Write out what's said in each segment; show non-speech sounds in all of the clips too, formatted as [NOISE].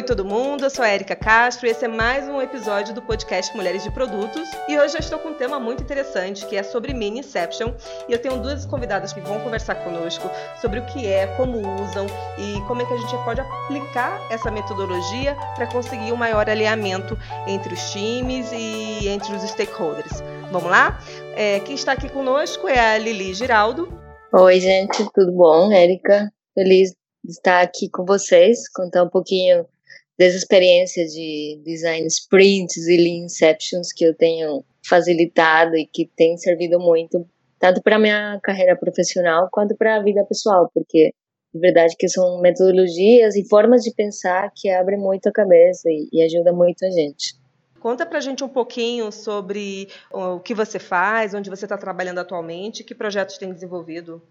Oi todo mundo, eu sou a Erika Castro e esse é mais um episódio do podcast Mulheres de Produtos. E hoje eu estou com um tema muito interessante que é sobre mini inception e eu tenho duas convidadas que vão conversar conosco sobre o que é, como usam e como é que a gente pode aplicar essa metodologia para conseguir um maior alinhamento entre os times e entre os stakeholders. Vamos lá? É, quem está aqui conosco é a Lili Giraldo. Oi gente, tudo bom? Erika, feliz de estar aqui com vocês, contar um pouquinho dessa experiência de design sprints e lean inceptions que eu tenho facilitado e que tem servido muito tanto para minha carreira profissional quanto para a vida pessoal, porque de verdade que são metodologias e formas de pensar que abrem muito a cabeça e, e ajuda muito a gente. Conta pra gente um pouquinho sobre o que você faz, onde você está trabalhando atualmente, que projetos tem desenvolvido.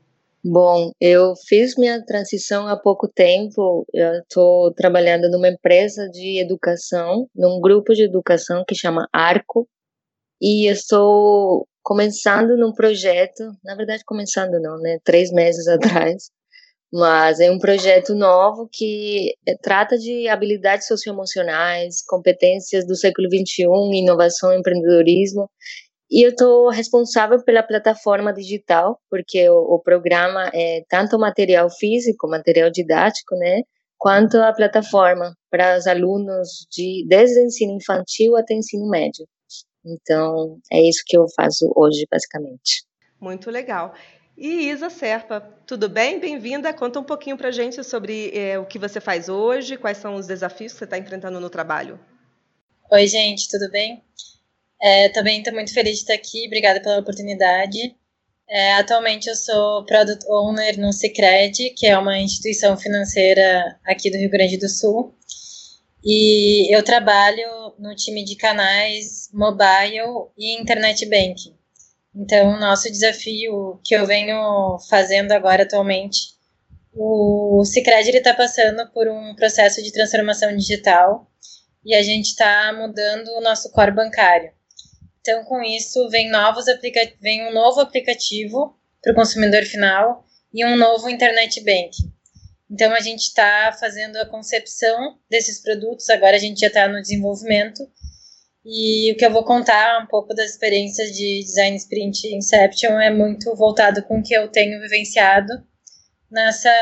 Bom, eu fiz minha transição há pouco tempo. Eu estou trabalhando numa empresa de educação, num grupo de educação que chama Arco, e estou começando num projeto. Na verdade, começando não, né? Três meses [LAUGHS] atrás, mas é um projeto novo que eh, trata de habilidades socioemocionais, competências do século XXI, inovação, empreendedorismo e eu estou responsável pela plataforma digital, porque o, o, programa é tanto material físico, material didático, né, quanto a plataforma para os alunos de desde ensino infantil até ensino médio. Então, é isso que eu faço hoje, basicamente. Muito legal. E Isa Serpa, tudo bem? Bem-vinda. Conta um pouquinho para a gente sobre é, o que você faz hoje, quais são os desafios que você está enfrentando no trabalho. Oi, gente, tudo bem? É, também estou muito feliz de estar aqui, obrigada pela oportunidade. É, atualmente eu sou Product Owner no Cicred, que é uma instituição financeira aqui do Rio Grande do Sul. E eu trabalho no time de canais mobile e internet banking. Então, o nosso desafio que eu venho fazendo agora atualmente, o Cicred está passando por um processo de transformação digital e a gente está mudando o nosso core bancário. Então, com isso, vem, novos aplica vem um novo aplicativo para o consumidor final e um novo internet banking. Então, a gente está fazendo a concepção desses produtos, agora a gente já está no desenvolvimento. E o que eu vou contar um pouco das experiências de Design Sprint Inception é muito voltado com o que eu tenho vivenciado nessa,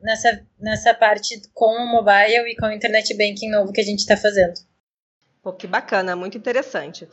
nessa, nessa parte com o mobile e com o internet banking novo que a gente está fazendo. Pô, que bacana, muito interessante.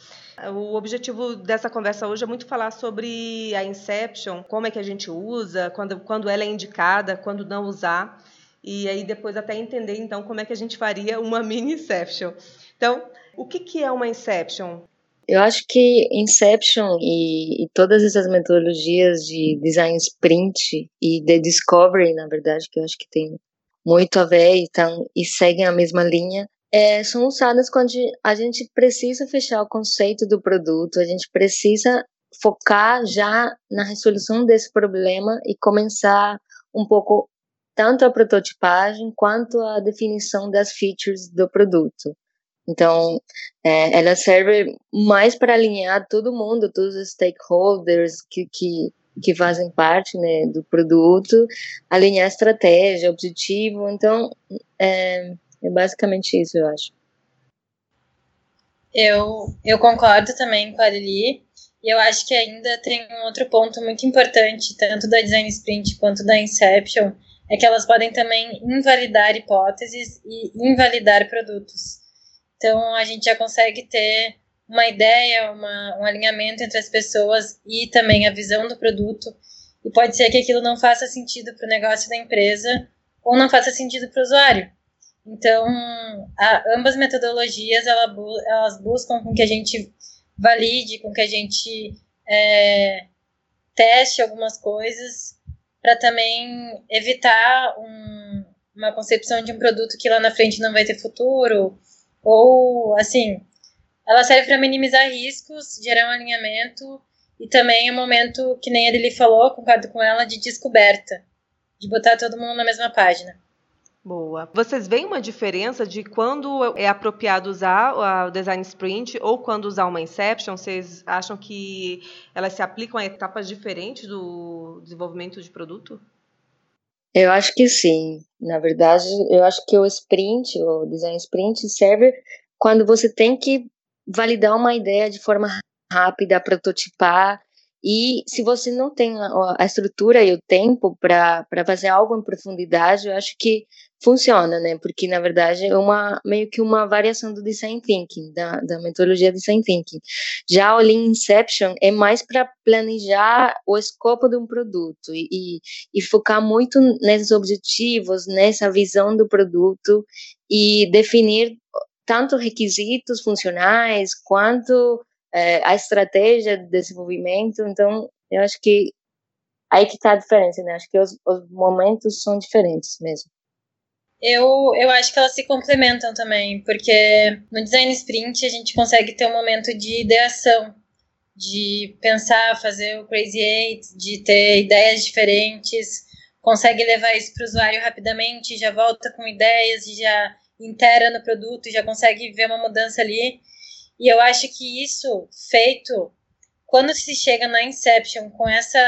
O objetivo dessa conversa hoje é muito falar sobre a Inception, como é que a gente usa, quando, quando ela é indicada, quando não usar, e aí depois até entender então como é que a gente faria uma mini Inception. Então, o que, que é uma Inception? Eu acho que Inception e, e, todas essas metodologias de design sprint e de discovery, na verdade, que eu acho que tem muito a ver e, tão, e seguem a mesma linha, é, são usadas quando a gente precisa fechar o conceito do produto, a gente precisa focar já na resolução desse problema e começar um pouco tanto a prototipagem quanto a definição das features do produto. Então, é, ela serve mais para alinhar todo mundo, todos os stakeholders que, que, que fazem parte né, do produto, alinhar estratégia, objetivo. Então, é, é basicamente isso, eu acho. Eu, eu concordo também com a Lili. E eu acho que ainda tem um outro ponto muito importante, tanto da Design Sprint quanto da Inception, é que elas podem também invalidar hipóteses e invalidar produtos. Então, a gente já consegue ter uma ideia, uma, um alinhamento entre as pessoas e também a visão do produto. E pode ser que aquilo não faça sentido para o negócio da empresa ou não faça sentido para o usuário. Então, a, ambas metodologias ela, elas buscam com que a gente valide, com que a gente é, teste algumas coisas para também evitar um, uma concepção de um produto que lá na frente não vai ter futuro ou assim ela serve para minimizar riscos, gerar um alinhamento e também é um momento que nem Lili falou, concordo com ela, de descoberta, de botar todo mundo na mesma página. Boa. Vocês veem uma diferença de quando é apropriado usar o design sprint ou quando usar uma inception? Vocês acham que elas se aplicam a etapas diferentes do desenvolvimento de produto? Eu acho que sim. Na verdade, eu acho que o sprint, o design sprint, serve quando você tem que validar uma ideia de forma rápida, prototipar e se você não tem a, estrutura e o tempo para fazer algo em profundidade, eu acho que funciona, né? Porque na verdade é uma meio que uma variação do design thinking, da, da metodologia design thinking. Já o Lean Inception é mais para planejar o escopo de um produto e, e, e focar muito nesses objetivos, nessa visão do produto e definir tanto requisitos funcionais quanto é, a estratégia de desenvolvimento. Então, eu acho que aí que está a diferença, né? Acho que os, os momentos são diferentes mesmo. Eu, eu acho que elas se complementam também, porque no design sprint a gente consegue ter um momento de ideação, de pensar, fazer o crazy eight, de ter ideias diferentes, consegue levar isso para o usuário rapidamente, já volta com ideias, já inteira no produto, já consegue ver uma mudança ali. E eu acho que isso feito, quando se chega na Inception com essa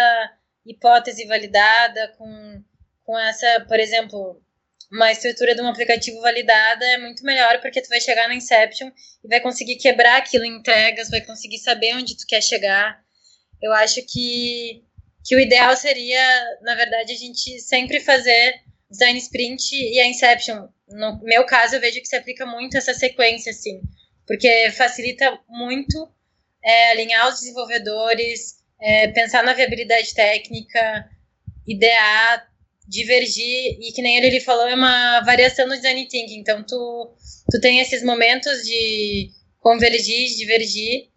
hipótese validada, com, com essa, por exemplo, uma estrutura de um aplicativo validada, é muito melhor porque tu vai chegar na Inception e vai conseguir quebrar aquilo em entregas, vai conseguir saber onde tu quer chegar. Eu acho que, que o ideal seria, na verdade, a gente sempre fazer design sprint e a Inception. No meu caso, eu vejo que se aplica muito essa sequência, assim porque facilita muito é, alinhar os desenvolvedores, é, pensar na viabilidade técnica, idear, divergir, e que nem ele, ele falou, é uma variação no design thinking, então tu, tu tem esses momentos de convergir, divergir,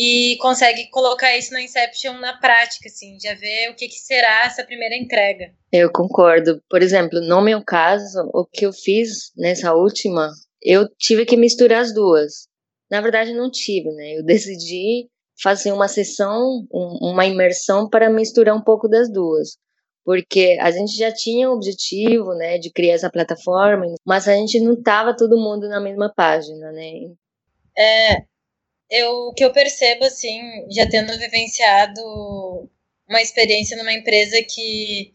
e consegue colocar isso na Inception na prática, assim, já ver o que, que será essa primeira entrega. Eu concordo. Por exemplo, no meu caso, o que eu fiz nessa última, eu tive que misturar as duas. Na verdade, não tive, né? Eu [LAUGHS] decidi fazer uma sessão, um, uma imersão para misturar um pouco das duas. Porque a gente já tinha o objetivo, né, de criar essa plataforma, mas a gente não estava todo mundo na mesma página, né? É, eu, o que eu percebo, assim, já tendo vivenciado uma experiência numa empresa que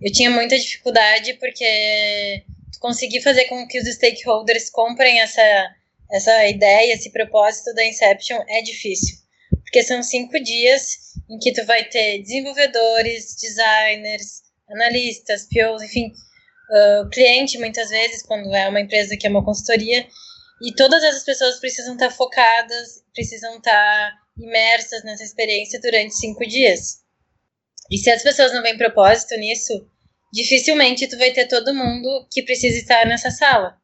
eu tinha muita dificuldade, porque conseguir fazer com que os stakeholders comprem essa essa ideia, esse propósito da Inception é difícil. Porque são cinco dias em que tu vai ter desenvolvedores, designers, analistas, POs, enfim, uh, cliente muitas vezes, quando é uma empresa que é uma consultoria, e todas essas pessoas precisam estar focadas, precisam estar imersas nessa experiência durante cinco dias. E se as pessoas não veem propósito nisso, dificilmente tu vai ter todo mundo que precisa estar nessa sala.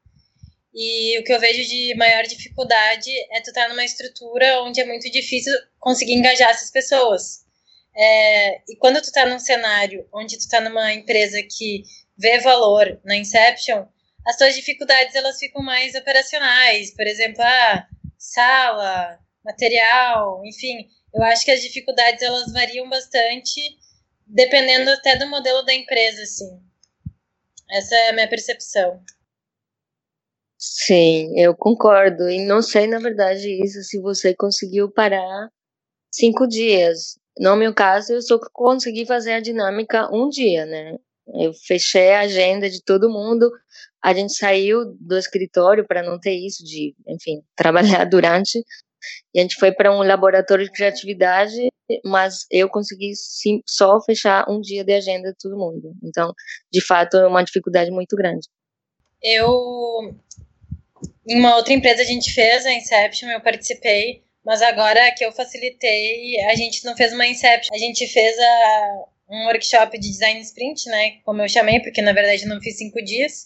E o que eu vejo de maior dificuldade é tu estar tá numa estrutura onde é muito difícil conseguir engajar essas pessoas. É, e quando tu tá num cenário onde tu tá numa empresa que vê valor na Inception, as tuas dificuldades elas ficam mais operacionais. Por exemplo, ah, sala, material, enfim. Eu acho que as dificuldades elas variam bastante dependendo até do modelo da empresa, assim. Essa é a minha percepção. Sim, eu concordo. E não sei, na verdade, isso se você conseguiu parar cinco dias. No meu caso, eu só consegui fazer a dinâmica um dia, né? Eu fechei a agenda de todo mundo. A gente saiu do escritório para não ter isso de, enfim, [LAUGHS] trabalhar durante. E a gente foi para um laboratório de criatividade, mas eu consegui sim, só fechar um dia de agenda de todo mundo. Então, de fato, é uma dificuldade muito grande. Eu em uma outra empresa a gente fez a Inception, eu participei, mas agora que eu facilitei, a gente não fez uma Inception, a gente fez a, um workshop de design sprint, né? Como eu chamei, porque na verdade não fiz cinco dias.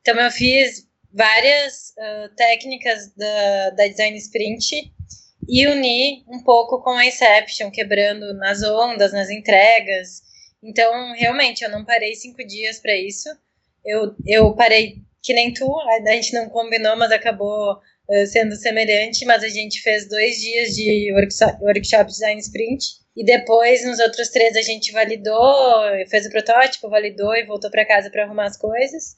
Então eu fiz várias uh, técnicas da, da design sprint e uni um pouco com a Inception, quebrando nas ondas, nas entregas. Então, realmente, eu não parei cinco dias para isso. Eu, eu parei que nem tu, a gente não combinou, mas acabou uh, sendo semelhante, mas a gente fez dois dias de workshop, workshop design sprint, e depois, nos outros três, a gente validou, fez o protótipo, validou e voltou para casa para arrumar as coisas.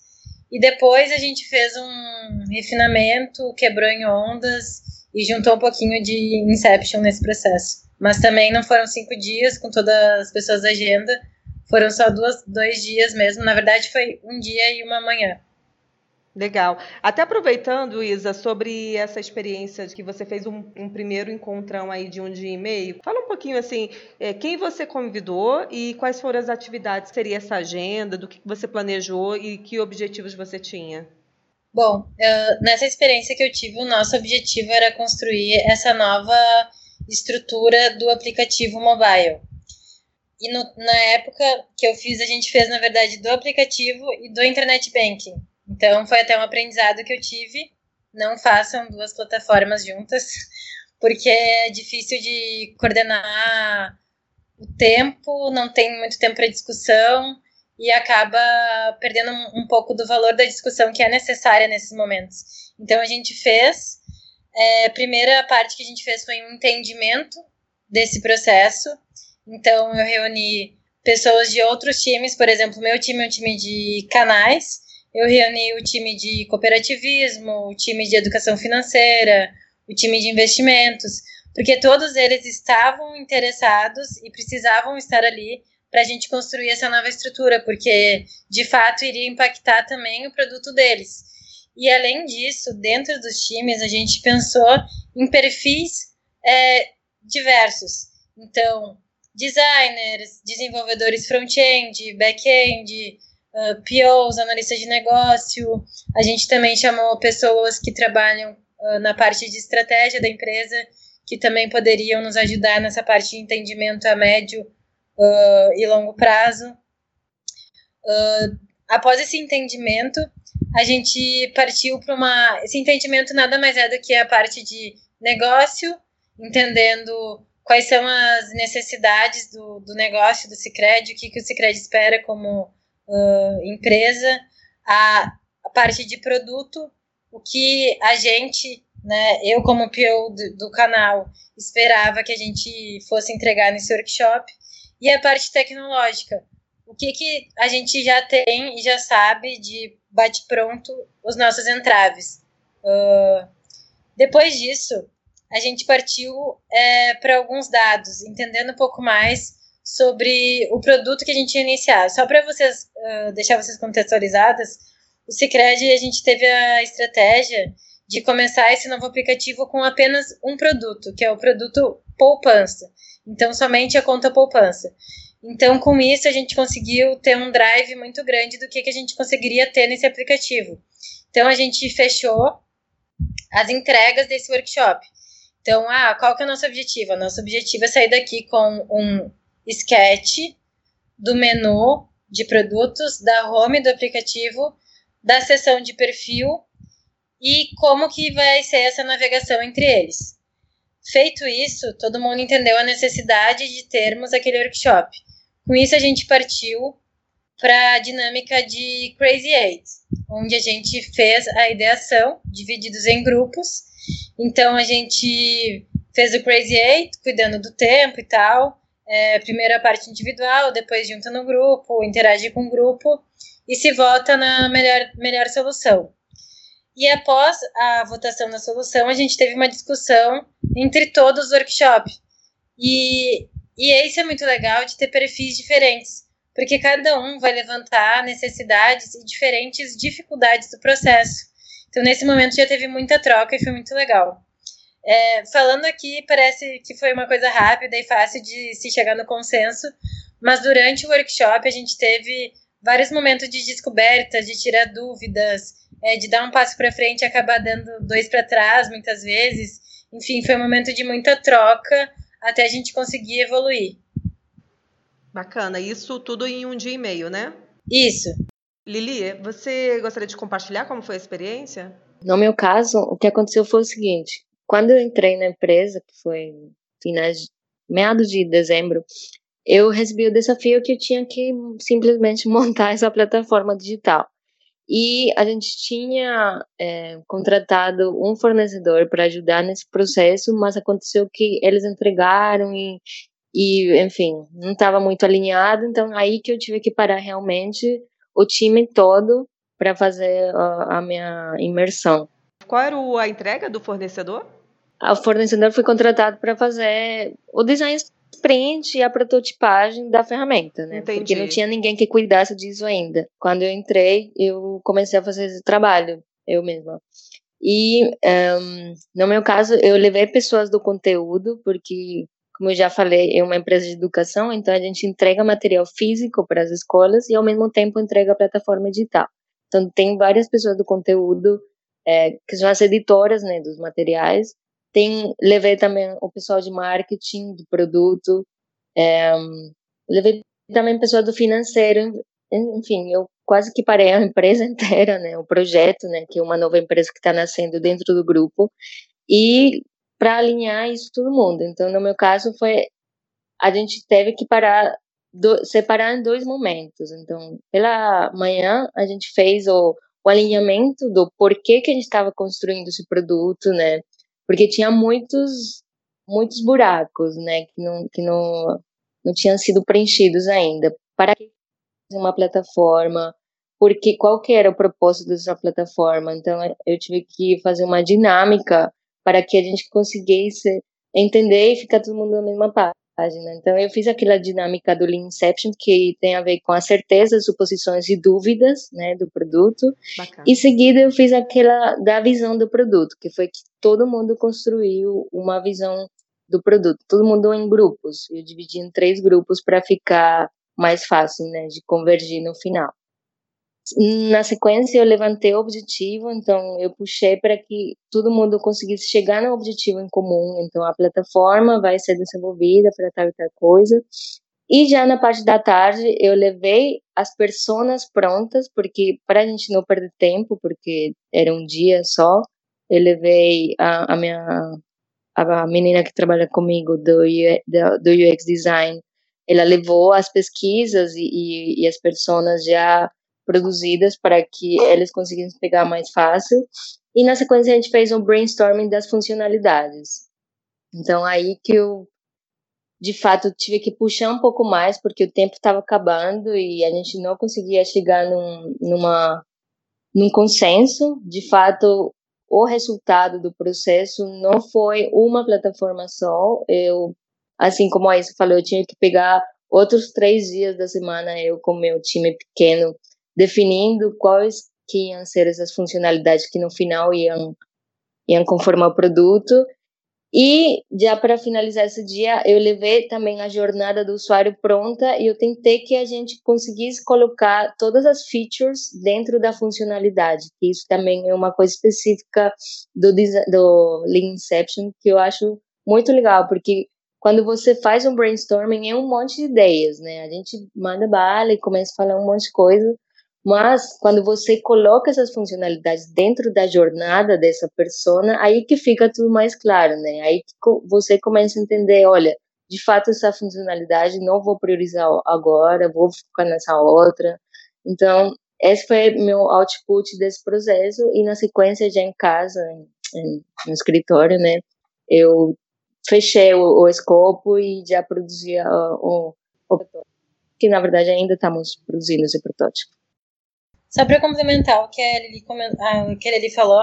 E depois a gente fez um refinamento, quebrou em ondas e juntou um pouquinho de Inception nesse processo. Mas também não foram cinco dias com todas as pessoas da agenda, foram só duas, dois dias mesmo. Na verdade, foi um dia e uma manhã. Legal. Até aproveitando, Isa, sobre essa experiência de que você fez um, um primeiro encontrão aí de um dia e meio, fala um pouquinho assim, é, quem você convidou e quais foram as atividades, seria essa agenda, do que você planejou e que objetivos você tinha? Bom, uh, nessa experiência que eu tive, o nosso objetivo era construir essa nova estrutura do aplicativo mobile. E no, na época que eu fiz, a gente fez, na verdade, do aplicativo e do Internet Banking. Então, foi até um aprendizado que eu tive. Não façam duas plataformas juntas, [LAUGHS] porque é difícil de coordenar o tempo, não tem muito tempo para discussão e acaba perdendo um, um, pouco do valor da discussão que é necessária nesses momentos. Então, a gente fez. É, a primeira parte que a gente fez foi um entendimento desse processo. Então, eu reuni pessoas de outros times, por exemplo, meu time é um time de canais, eu reuni o time de cooperativismo, o time de educação financeira, o time de investimentos, porque todos eles estavam interessados e precisavam estar ali para a gente construir essa nova estrutura, porque de fato iria impactar também o produto deles. E além disso, dentro dos times, a gente pensou em perfis é, diversos. Então, designers, desenvolvedores front-end, back-end, uh, POs, analistas de negócio. A gente também chamou pessoas que trabalham uh, na parte de estratégia da empresa, que também poderiam nos ajudar nessa parte de entendimento a médio uh, e longo prazo. após esse entendimento, a gente partiu para uma. Esse entendimento nada mais é do que a parte de negócio, entendendo quais são as necessidades do, do negócio do Cicred, o que, que o Cicred espera como uh, empresa, a, a, parte de produto, o que a gente, né, eu como PO do, do canal, esperava que a gente fosse entregar nesse workshop, e a parte tecnológica, o que, que a gente já tem e já sabe de bate-pronto os nossos entraves. Uh, depois disso, a gente partiu é, para alguns dados, entendendo um pouco mais sobre o produto que a gente ia iniciar. Só para vocês uh, deixar vocês contextualizadas, o Cicred a gente teve a estratégia de começar esse novo aplicativo com apenas um produto, que é o produto poupança. Então, somente a conta poupança. Então, com isso, a gente conseguiu ter um drive muito grande do que, que a gente conseguiria ter nesse aplicativo. Então, a gente fechou as entregas desse workshop. Então, ah, qual que é o nosso objetivo? O nosso objetivo é sair daqui com um sketch do menu de produtos, da home do aplicativo, da seção de perfil e como que vai ser essa navegação entre eles. Feito isso, todo mundo entendeu a necessidade de termos aquele workshop. Com isso, a gente partiu para a dinâmica de Crazy Eight, onde a gente fez a ideação, divididos em grupos. Então, a gente fez o Crazy Eight, cuidando do tempo e tal, é, primeiro a parte individual, depois junta no grupo, interage com o grupo e se vota na melhor, melhor solução. E após a votação da solução, a gente teve uma discussão entre todos os workshops. E, e isso é muito legal de ter perfis diferentes, porque cada um vai levantar necessidades e diferentes dificuldades do processo. Então, nesse momento já teve muita troca e foi muito legal. É, falando aqui, parece que foi uma coisa rápida e fácil de se chegar no consenso, mas durante o workshop a gente teve vários momentos de descoberta, de tirar dúvidas, é, de dar um passo para frente e acabar dando dois para trás, muitas vezes. Enfim, foi um momento de muita troca até a gente conseguir evoluir. Bacana. Isso tudo em um dia e meio, né? Isso. Lili, você gostaria de compartilhar como foi a experiência? No meu caso, o que aconteceu foi o seguinte: quando eu entrei na empresa, que foi finais, meados de dezembro, eu recebi o desafio que eu tinha que simplesmente [LAUGHS] montar essa plataforma digital. E a gente tinha é, contratado um fornecedor para ajudar nesse processo, mas aconteceu que eles entregaram e, e enfim, não estava muito alinhado. Então, aí que eu tive que parar realmente o time todo para fazer a, a minha imersão. Qual era a entrega do fornecedor? o fornecedor foi contratado para fazer o design sprint e a prototipagem da ferramenta, né? Entendi. Porque não tinha ninguém que cuidasse disso ainda. Quando eu entrei, eu comecei a fazer esse trabalho, eu mesma. E um, no meu caso, eu levei pessoas do conteúdo, porque, como eu já falei, é uma empresa de educação, então a gente entrega material físico para as escolas e, ao mesmo tempo, entrega a plataforma digital. Então, tem várias pessoas do conteúdo, é, que são as editoras né, dos materiais, tem, levei também o pessoal de marketing do produto, é, levei também pessoal do financeiro, enfim, eu quase que parei a [LAUGHS] empresa inteira, né, o projeto, né, que é uma nova empresa que está nascendo dentro do grupo, e para alinhar isso todo mundo. Então, no meu caso, foi a gente teve que parar, do, separar em dois momentos. Então, pela manhã, a gente fez o, o alinhamento do porquê que a gente estava construindo esse produto, né, porque tinha muitos muitos buracos, né, que não que não não tinham sido preenchidos ainda. Para que uma plataforma? Porque qual que era o propósito dessa plataforma? Então eu tive que fazer uma dinâmica para que a gente conseguisse entender e ficar todo mundo na mesma página página. Então, eu fiz aquela dinâmica do Lean Inception, que tem a ver com as certezas, suposições e dúvidas né, do produto. Bacana. Em seguida, eu fiz aquela da visão do produto, que foi que todo mundo construiu uma visão do produto, todo mundo em grupos. Eu dividi em três grupos para ficar mais fácil né, de convergir no final. Na sequência, eu levantei o objetivo, então eu puxei para que todo mundo conseguisse chegar no objetivo em comum. Então, a plataforma vai ser desenvolvida para tal e tal coisa. E já na parte da tarde, eu levei as personas prontas, porque para a gente não perder tempo, porque era um dia só, eu levei a, a minha a menina que trabalha comigo do, do UX Design, ela levou as pesquisas e, e, e as pessoas já produzidas para que eles conseguissem pegar mais fácil. E na sequência a gente fez um brainstorming das funcionalidades. Então aí que eu de fato tive que puxar um pouco mais porque o tempo estava acabando e a gente não conseguia chegar num, numa num consenso. De fato, o resultado do processo não foi uma plataforma só. Eu, assim como a Isa falou, eu tinha que pegar outros três dias da semana eu com meu time pequeno definindo quais que iam ser essas funcionalidades que no final iam, iam conformar o produto. E já para finalizar esse dia, eu levei também a jornada do usuário pronta e eu tentei que a gente conseguisse colocar todas as features dentro da funcionalidade, isso também é uma coisa específica do, do Lean Inception, que eu acho muito legal, porque quando você faz um brainstorming é um monte de ideias, né? A gente manda bala e começa a falar um monte de coisa, mas quando você coloca essas funcionalidades dentro da jornada dessa persona, aí que fica tudo mais claro, né? Aí que você começa a entender, olha, de fato essa funcionalidade não vou priorizar agora, vou focar nessa outra. Então, esse foi meu output desse processo e na sequência já em casa, no escritório, né? Eu fechei o, o escopo e já produzia o, o, o que na verdade ainda estamos produzindo esse protótipo. Só para complementar o que a, Lili, ah, o que a Lili falou,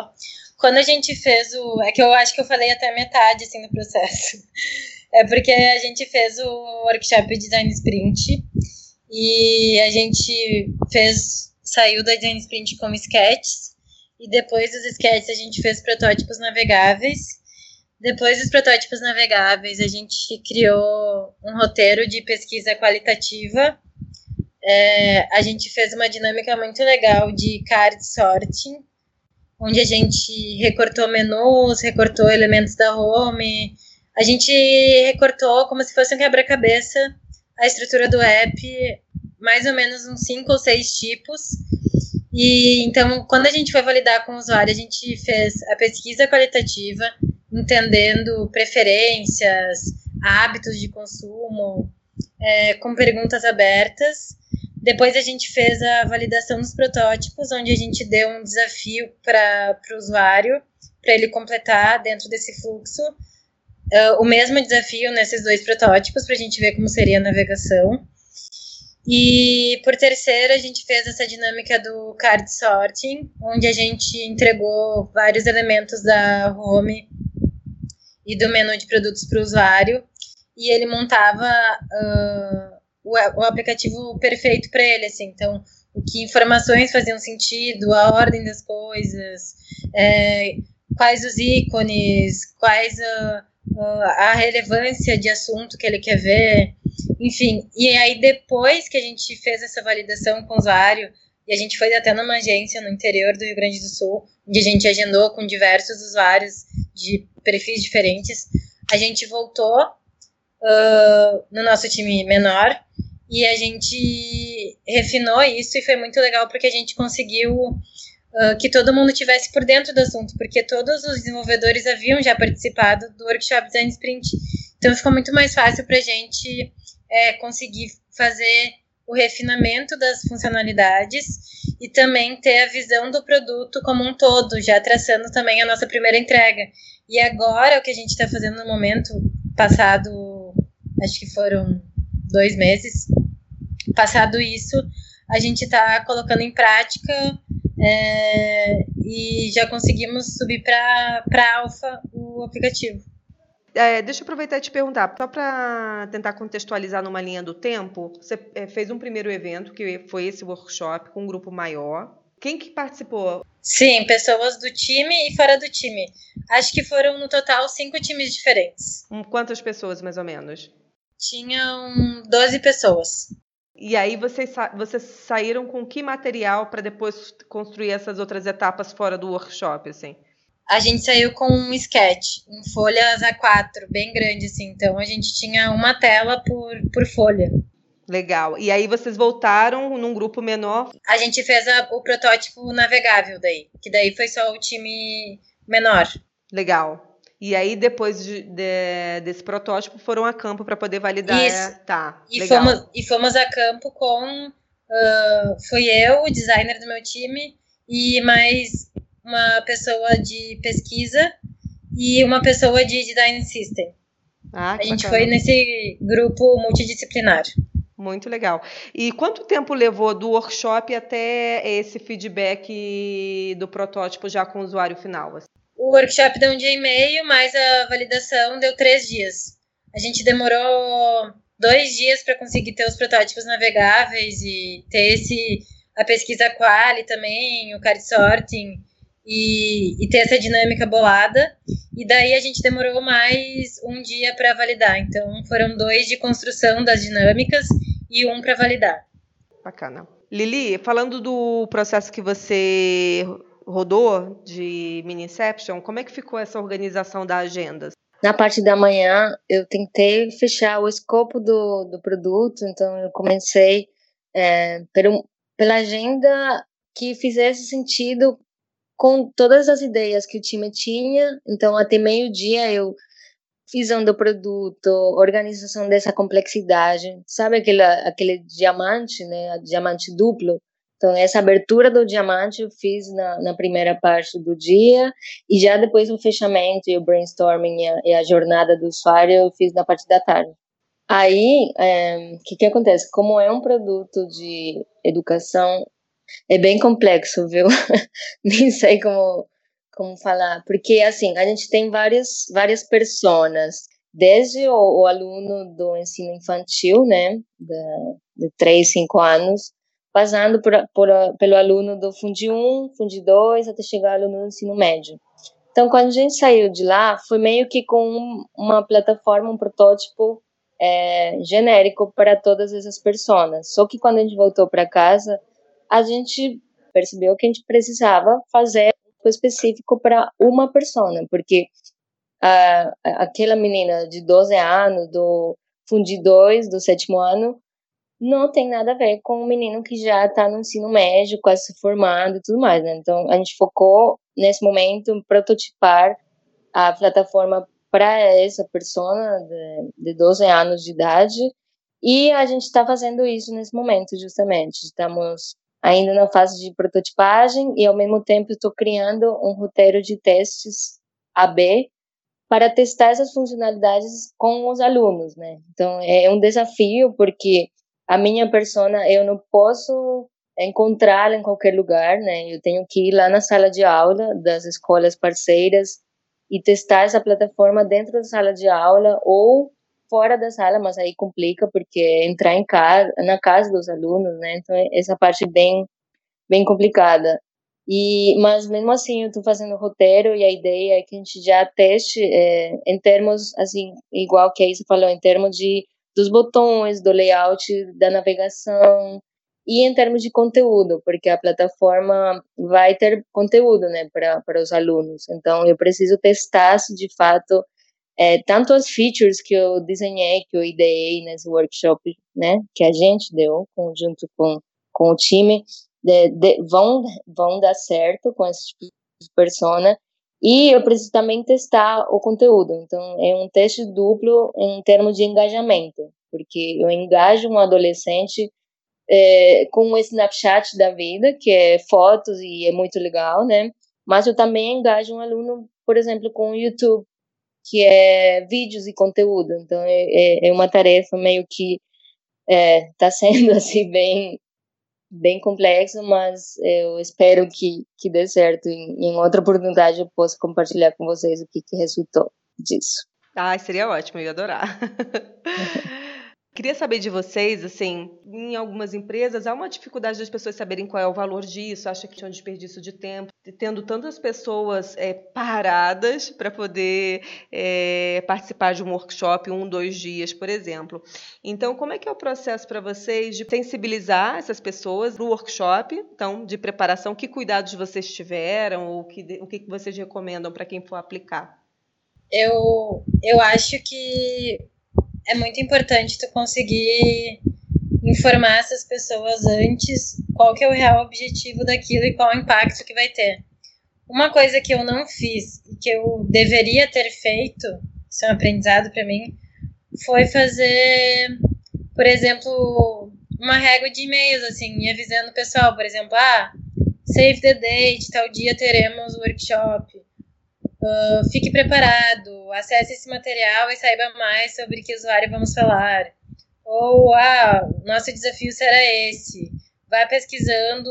quando a gente fez o. É que eu acho que eu falei até metade assim, do processo. [LAUGHS] É porque a gente fez o workshop Design Sprint e a gente fez. saiu da Design Sprint com sketches e depois dos sketches a gente fez protótipos navegáveis. Depois dos protótipos navegáveis, a gente criou um roteiro de pesquisa qualitativa é, a gente fez uma dinâmica muito legal de card sorting, onde a gente recortou menus, recortou elementos da home, a gente recortou como se fosse um quebra-cabeça a estrutura do app, mais ou menos uns cinco ou seis tipos. E então, quando a gente foi validar com o usuário, a gente fez a pesquisa qualitativa, entendendo preferências, hábitos de consumo, é, com perguntas abertas. Depois a gente fez a validação dos protótipos, onde a gente deu um desafio para o usuário, para ele completar dentro desse fluxo uh, o mesmo desafio nesses dois protótipos, para a gente ver como seria a navegação. E por terceiro, a gente fez essa dinâmica do card sorting, onde a gente entregou vários elementos da home e do menu de produtos para o usuário e ele montava uh, o, o, aplicativo perfeito para ele, assim. Então, o que informações faziam sentido, a ordem das coisas, é, quais os ícones, quais a, a relevância de assunto que ele quer ver, enfim. E aí, depois que a gente fez essa validação com o usuário, e a gente foi até numa agência no interior do Rio Grande do Sul, onde a gente agendou com diversos usuários de perfis diferentes. A gente voltou uh, no nosso time menor e a gente refinou isso e foi muito legal porque a gente conseguiu uh, que todo mundo tivesse por dentro do assunto, porque todos os desenvolvedores haviam já participado do workshop Design Sprint. Então ficou muito mais fácil para a gente é, conseguir fazer o refinamento das funcionalidades e também ter a visão do produto como um todo, já traçando também a nossa primeira entrega. E agora, o que a gente está fazendo no momento, passado, acho que foram dois meses, passado isso, a gente está colocando em prática é, e já conseguimos subir para alfa o aplicativo. É, deixa eu aproveitar e te perguntar, só para tentar contextualizar numa linha do tempo, você é, fez um primeiro evento, que foi esse workshop, com um grupo maior. Quem que participou? Sim, pessoas do time e fora do time. Acho que foram no total cinco times diferentes. Quantas pessoas, mais ou menos? Tinham 12 pessoas. E aí vocês, vocês saíram com que material para depois construir essas outras etapas fora do workshop, assim? a gente saiu com um sketch em folhas A4, bem grande, assim. Então a gente tinha uma tela por, por folha. Legal. E aí vocês voltaram num grupo menor? A gente fez a, o protótipo navegável daí, que daí foi só o time menor. Legal. E aí depois de, de, desse protótipo foram a campo para poder validar. Isso. Tá. E legal. fomos e fomos a campo com uh, fui eu, o designer do meu time e mais uma pessoa de pesquisa e uma pessoa de design system. Ah, a gente bacana. foi nesse grupo multidisciplinar. Muito legal. E quanto tempo levou do workshop até esse feedback do protótipo já com o usuário final? O workshop deu um dia e meio, mas a validação deu três dias. A gente demorou dois dias para conseguir ter os protótipos navegáveis e ter esse a pesquisa quali também, o card sorting e, e ter essa dinâmica bolada. E daí a gente demorou mais um dia para validar. Então foram dois de construção das dinâmicas e um para validar. Bacana. Lili, falando do processo que você rodou de mini Inception, como é que ficou essa organização da agenda? Na parte da manhã, eu tentei fechar o escopo do, do produto, então eu comecei é, pelo, pela agenda que fizesse sentido com todas as ideias que o time tinha. Então, até meio-dia eu visão do produto, organização dessa complexidade, sabe aquele, aquele diamante, né, diamante duplo? Então, essa abertura do diamante eu fiz na, na primeira parte do dia e já depois o fechamento e o brainstorming e a, e a jornada do usuário eu fiz na parte da tarde. Aí, o é, que, que acontece? Como é um produto de educação, é bem complexo, viu? [LAUGHS] Nem sei como, como falar, porque assim, a gente tem várias, várias personas, desde o, o aluno do ensino infantil, né, de, de 3, 5 anos, passando por, por, pelo aluno do Fundi 1, Fundi 2, até chegar ao aluno do ensino médio. Então, quando a gente saiu de lá, foi meio que com uma plataforma, um protótipo é, genérico para todas essas pessoas. Só que quando a gente voltou para casa, a gente percebeu que a gente precisava fazer algo específico para uma pessoa, porque a, aquela menina de 12 anos, do Fundi 2, do sétimo ano, não tem nada a ver com o menino que já está no ensino médio, quase se formando e tudo mais. Né? Então, a gente focou nesse momento em prototipar a plataforma para essa pessoa de, de 12 anos de idade e a gente está fazendo isso nesse momento, justamente. Estamos ainda na fase de prototipagem e ao mesmo tempo estou criando um roteiro de testes AB para testar essas funcionalidades com os alunos, né? Então é um desafio porque a minha persona eu não posso encontrá-la em qualquer lugar, né? Eu tenho que ir lá na sala de aula das escolas parceiras e testar essa plataforma dentro da sala de aula ou fora da sala, mas aí complica porque entrar em casa, na casa dos alunos, né? Então essa parte bem bem complicada. E mas mesmo assim eu estou fazendo roteiro e a ideia é que a gente já teste é, em termos assim igual que a Isa falou em termos de dos botões, do layout da navegação e em termos de conteúdo, porque a plataforma vai ter conteúdo, né, para os alunos. Então eu preciso testar se de fato é, tanto as features que eu desenhei, que eu ideei nesse workshop, né, que a gente deu, junto com, com o time, de, de, vão, vão dar certo com esse tipo de persona, e eu preciso também testar o conteúdo, então é um teste duplo em termos de engajamento, porque eu engajo um adolescente é, com um snapchat da vida, que é fotos e é muito legal, né, mas eu também engajo um aluno, por exemplo, com o YouTube, que é vídeos e conteúdo. Então é, é, é uma tarefa meio que está é, sendo [LAUGHS] assim bem bem complexo, mas eu espero que que dê certo. Em, em outra oportunidade eu possa compartilhar com vocês o que, que resultou disso. Ah, seria ótimo, eu ia adorar. [LAUGHS] Queria saber de vocês, assim, em algumas empresas há uma dificuldade das pessoas saberem qual é o valor disso, acha que é um desperdício de tempo, tendo tantas pessoas é, paradas [LAUGHS] para poder é, participar de um workshop, um, dois dias, por exemplo. Então, como é que é o processo para vocês de sensibilizar essas pessoas para o workshop, então, de preparação, que cuidados vocês tiveram, ou que, o que vocês recomendam para quem for aplicar? Eu, eu acho que é muito importante tu conseguir informar essas pessoas antes qual que é o real objetivo daquilo e qual o impacto que vai ter. Uma coisa que eu não fiz e que eu deveria ter feito, isso é um aprendizado para mim, foi fazer, por exemplo, uma régua de e-mails, assim, avisando o pessoal, por exemplo, ah, save the date, tal dia teremos workshop. Uh, fique preparado, acesse esse material e saiba mais sobre que usuário vamos falar. Ou, ah, nosso desafio será esse. Vá pesquisando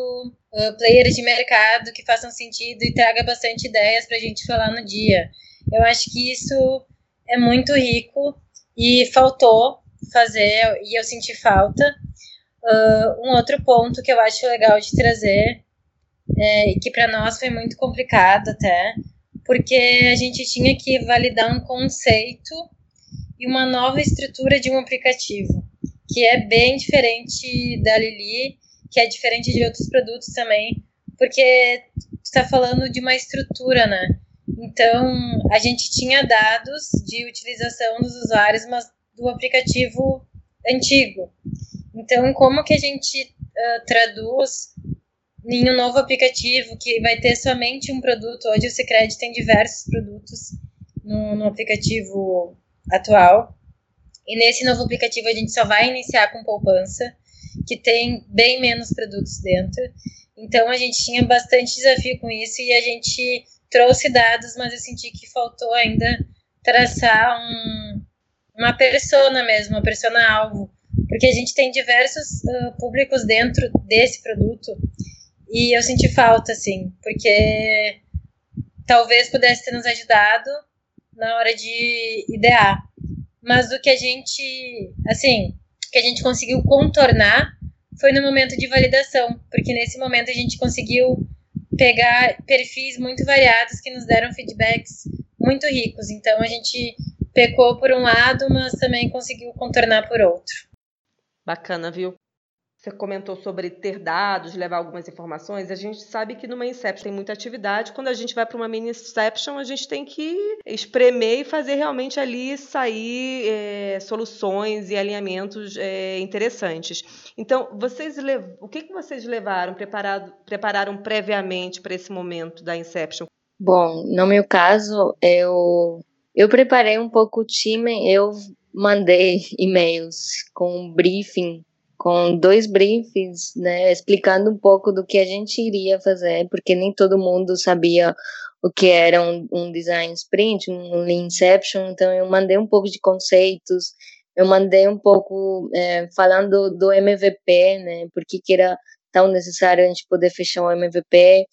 uh, players de mercado que façam sentido e traga bastante ideias para a gente falar no dia. Eu acho que isso é muito rico e faltou fazer, e eu senti falta. Uh, um outro ponto que eu acho legal de trazer, é, que para nós foi muito complicado até, porque a gente tinha que validar um conceito e uma nova estrutura de um aplicativo, que é bem diferente da Lili, que é diferente de outros produtos também, porque está falando de uma estrutura, né? Então, a gente tinha dados de utilização dos usuários, mas do aplicativo antigo. Então, como que a gente uh, traduz em um novo aplicativo que vai ter somente um produto. Hoje o Cicred tem diversos produtos no, no, aplicativo atual. E nesse novo aplicativo a gente só vai iniciar com poupança, que tem bem menos produtos dentro. Então a gente tinha bastante desafio com isso e a gente trouxe dados, mas eu senti que faltou ainda traçar um, uma persona mesmo, uma persona alvo, porque a gente tem diversos uh, públicos dentro desse produto e eu senti falta, assim, porque talvez pudesse ter nos ajudado na hora de idear. Mas o que a gente, assim, que a gente conseguiu contornar foi no momento de validação, porque nesse momento a gente conseguiu pegar perfis muito variados que nos deram feedbacks muito ricos. Então a gente pecou por um lado, mas também conseguiu contornar por outro. Bacana, viu? Você comentou sobre ter dados, levar algumas informações. A gente sabe que numa Inception tem muita atividade. Quando a gente vai para uma mini Inception, a gente tem que espremer e fazer realmente ali sair é, soluções e alinhamentos é, interessantes. Então, vocês o que, que vocês levaram, preparado, prepararam previamente para esse momento da Inception? Bom, no meu caso, eu, eu preparei um pouco o time, eu mandei [LAUGHS] e-mails com um briefing com dois briefings, né, explicando um pouco do que a gente iria fazer, porque nem todo mundo sabia o que era um, um design sprint, um inception, então eu mandei um pouco de conceitos, eu mandei um pouco é, falando do MVP, né, porque que era tão necessário a gente poder fechar um MVP,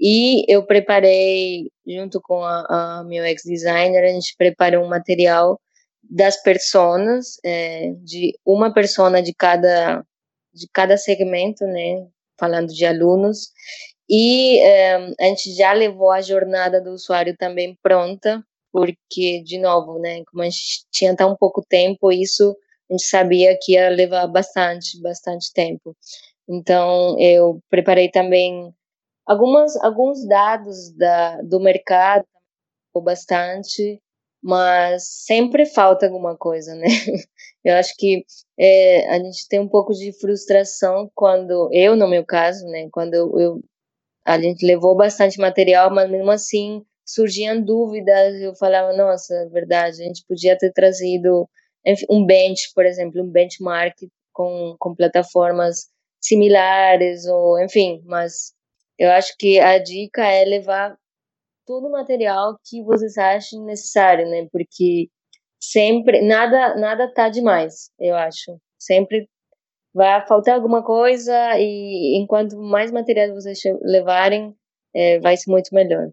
e eu preparei, junto com a, a meu ex-designer, a gente preparou um material das pessoas, é, de uma persona de cada de cada segmento, né? Falando de alunos. E é, a gente já levou a jornada do usuário também pronta, porque, de novo, né? Como a gente tinha tão pouco tempo, isso a gente sabia que ia levar bastante, bastante tempo. Então, eu preparei também algumas, alguns dados da, do mercado, bastante, mas sempre falta alguma coisa, né? [LAUGHS] Eu acho que é, a gente tem um pouco de frustração quando, eu no meu caso, né, quando eu, eu a gente levou bastante material, mas mesmo assim surgiam dúvidas, eu falava, nossa, é verdade, a gente podia ter trazido um bench, por exemplo, um benchmark com, com plataformas similares, ou enfim, mas eu acho que a dica é levar todo o material que vocês achem necessário, né? Porque sempre nada nada tá demais, eu acho. Sempre vai faltar alguma coisa e enquanto mais material vocês levarem, é, vai ser muito melhor.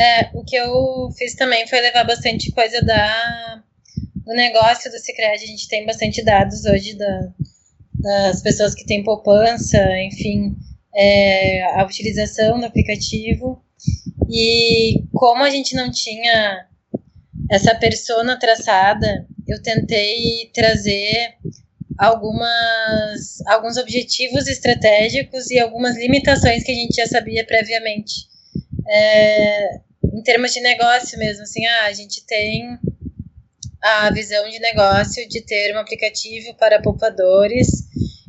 É, o que eu fiz também foi levar bastante coisa da do negócio do Cicred. A gente tem bastante dados hoje da, das pessoas que têm poupança, enfim, é, a utilização do aplicativo. E como a gente não tinha essa persona traçada, eu tentei trazer algumas alguns objetivos estratégicos e algumas limitações que a gente já sabia previamente. É, em termos de negócio mesmo, assim, ah, a gente tem a visão de negócio de ter um aplicativo para poupadores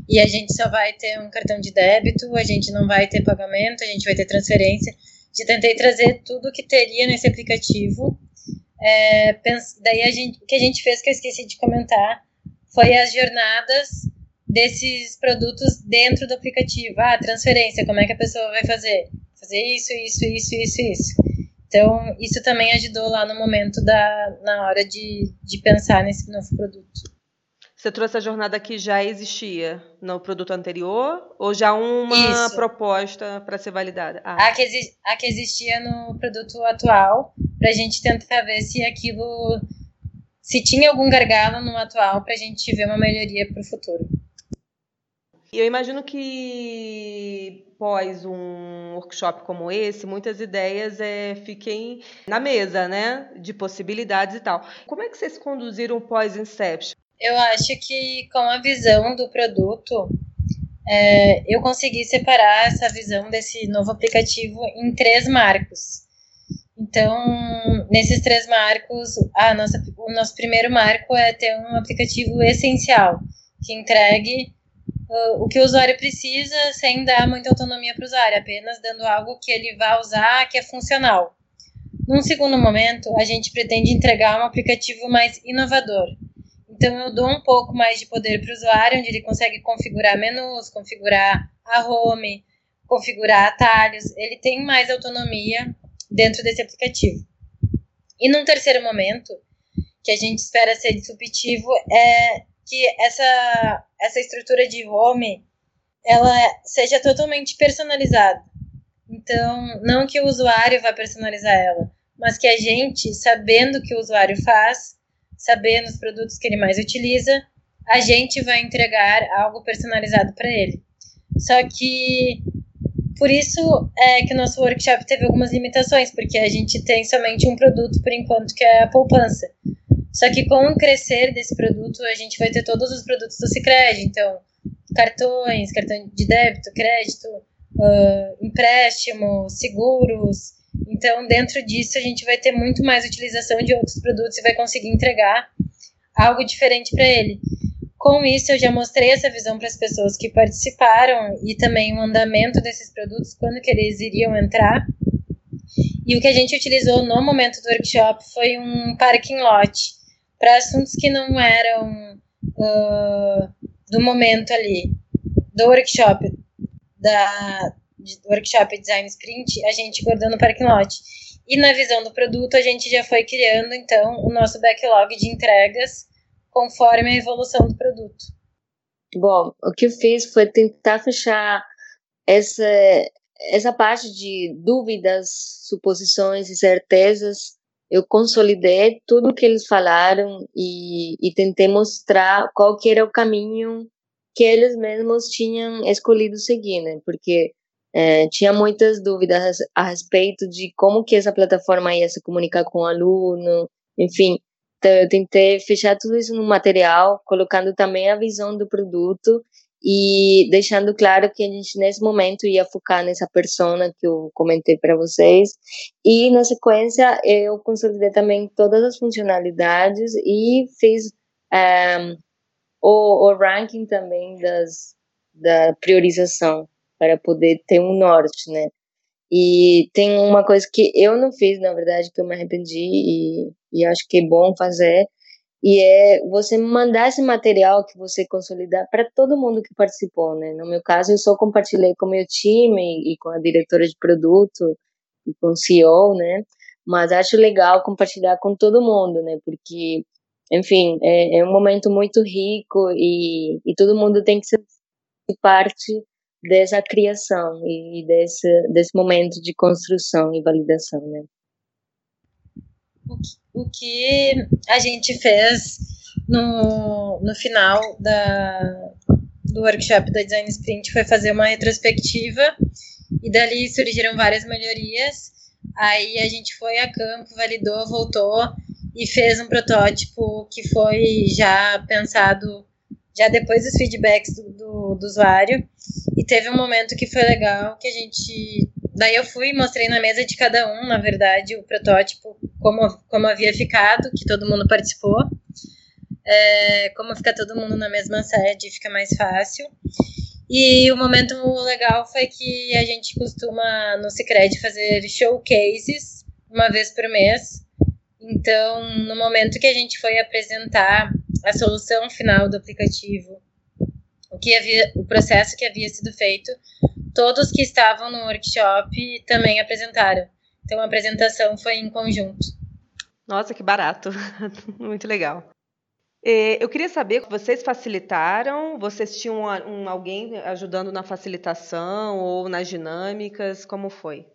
e a gente só vai ter um cartão de débito, a gente não vai ter pagamento, a gente vai ter transferência. De tentei trazer tudo que teria nesse aplicativo. É, daí a gente, o que a gente fez que eu esqueci de comentar foi as jornadas desses produtos dentro do aplicativo. Ah, transferência, como é que a pessoa vai fazer? Fazer isso, isso, isso, isso, isso. Então, isso também ajudou lá no momento da na hora de, de pensar nesse novo produto. Você trouxe a jornada que já existia no produto anterior ou já uma Isso. proposta para ser validada? Ah. A, que a que existia no produto atual, para a gente tentar ver se aquilo. se tinha algum gargalo no atual, para a gente ver uma melhoria para o futuro. Eu imagino que pós um workshop como esse, muitas ideias é, fiquem na mesa, né? De possibilidades e tal. Como é que vocês conduziram pós Inception? Eu acho que com a visão do produto, é, eu consegui separar essa visão desse novo aplicativo em três marcos. Então, nesses três marcos, a nossa, o nosso primeiro marco é ter um aplicativo essencial, que entregue uh, o que o usuário precisa sem dar muita autonomia para o usuário, apenas dando algo que ele vai usar que é funcional. Num segundo momento, a gente pretende entregar um aplicativo mais inovador, então eu dou um pouco mais de poder para o usuário, onde ele consegue configurar menus, configurar a home, configurar atalhos. Ele tem mais autonomia dentro desse aplicativo. E num terceiro momento, que a gente espera ser disruptivo, é que essa, essa estrutura de home ela seja totalmente personalizada. Então, não que o usuário vá personalizar ela, mas que a gente, sabendo o que o usuário faz, sabendo os produtos que ele mais utiliza, a gente vai entregar algo personalizado para ele. Só que por isso é que o nosso workshop teve algumas limitações, porque a gente tem somente um produto por enquanto, que é a poupança. Só que com o crescer desse produto, a gente vai ter todos os produtos do Cicred, então cartões, cartão de débito, crédito, uh, empréstimo, seguros, então, dentro disso, a gente vai ter muito mais utilização de outros produtos e vai conseguir entregar algo diferente para ele. Com isso, eu já mostrei essa visão para as pessoas que participaram e também o andamento desses produtos, quando que eles iriam entrar. E o que a gente utilizou no momento do workshop foi um parking lot para assuntos que não eram uh, do momento ali, do workshop, da, de workshop Design Sprint, a gente guardou no parking lot. E na visão do produto, a gente já foi criando, então, o nosso backlog de entregas conforme a evolução do produto. Bom, o que eu fiz foi tentar fechar essa, essa parte de dúvidas, suposições e certezas eu consolidei tudo que eles falaram e, e tentei mostrar qual que era o caminho que eles mesmos tinham escolhido seguir, né? Porque é, tinha muitas dúvidas a respeito de como que essa plataforma ia se comunicar com o aluno, enfim. Então, eu tentei fechar tudo isso no material, colocando também a visão do produto e deixando claro que a gente nesse momento ia focar nessa persona que eu comentei para vocês e na sequência eu consolidei também todas as funcionalidades e fiz um, eh, o, o ranking também das da priorização para poder ter um norte, né? E tem uma coisa que eu não fiz, na verdade, que eu me arrependi e, e acho que é bom fazer, e é você mandar esse material que você consolidar para todo mundo que participou, né? No meu caso, eu só compartilhei com o meu time e com a diretora de produto e com o CEO, né? Mas acho legal compartilhar com todo mundo, né? Porque, enfim, é, é um momento muito rico e, e todo mundo tem que ser parte dessa criação e desse, desse momento de construção e validação, né? O que a gente fez no, no final da, do workshop da Design Sprint foi fazer uma retrospectiva e dali surgiram várias melhorias. Aí a gente foi a campo, validou, voltou e fez um protótipo que foi já pensado já depois dos feedbacks do, do, do, usuário. E teve um momento que foi legal, que a gente. Daí eu fui e mostrei na mesa de cada um, na verdade, o protótipo, como, como havia ficado, que todo mundo participou. É, como fica todo mundo na mesma sede, fica mais fácil. E o momento legal foi que a gente costuma no Cicred fazer showcases uma vez por mês. Então, no momento que a gente foi apresentar a solução final do aplicativo, o que havia, o processo que havia sido feito, todos que estavam no workshop também apresentaram. Então a apresentação foi em conjunto. Nossa, que barato! [LAUGHS] Muito legal. Eu queria saber, vocês facilitaram? Vocês tinham um, alguém ajudando na facilitação ou nas dinâmicas? Como foi?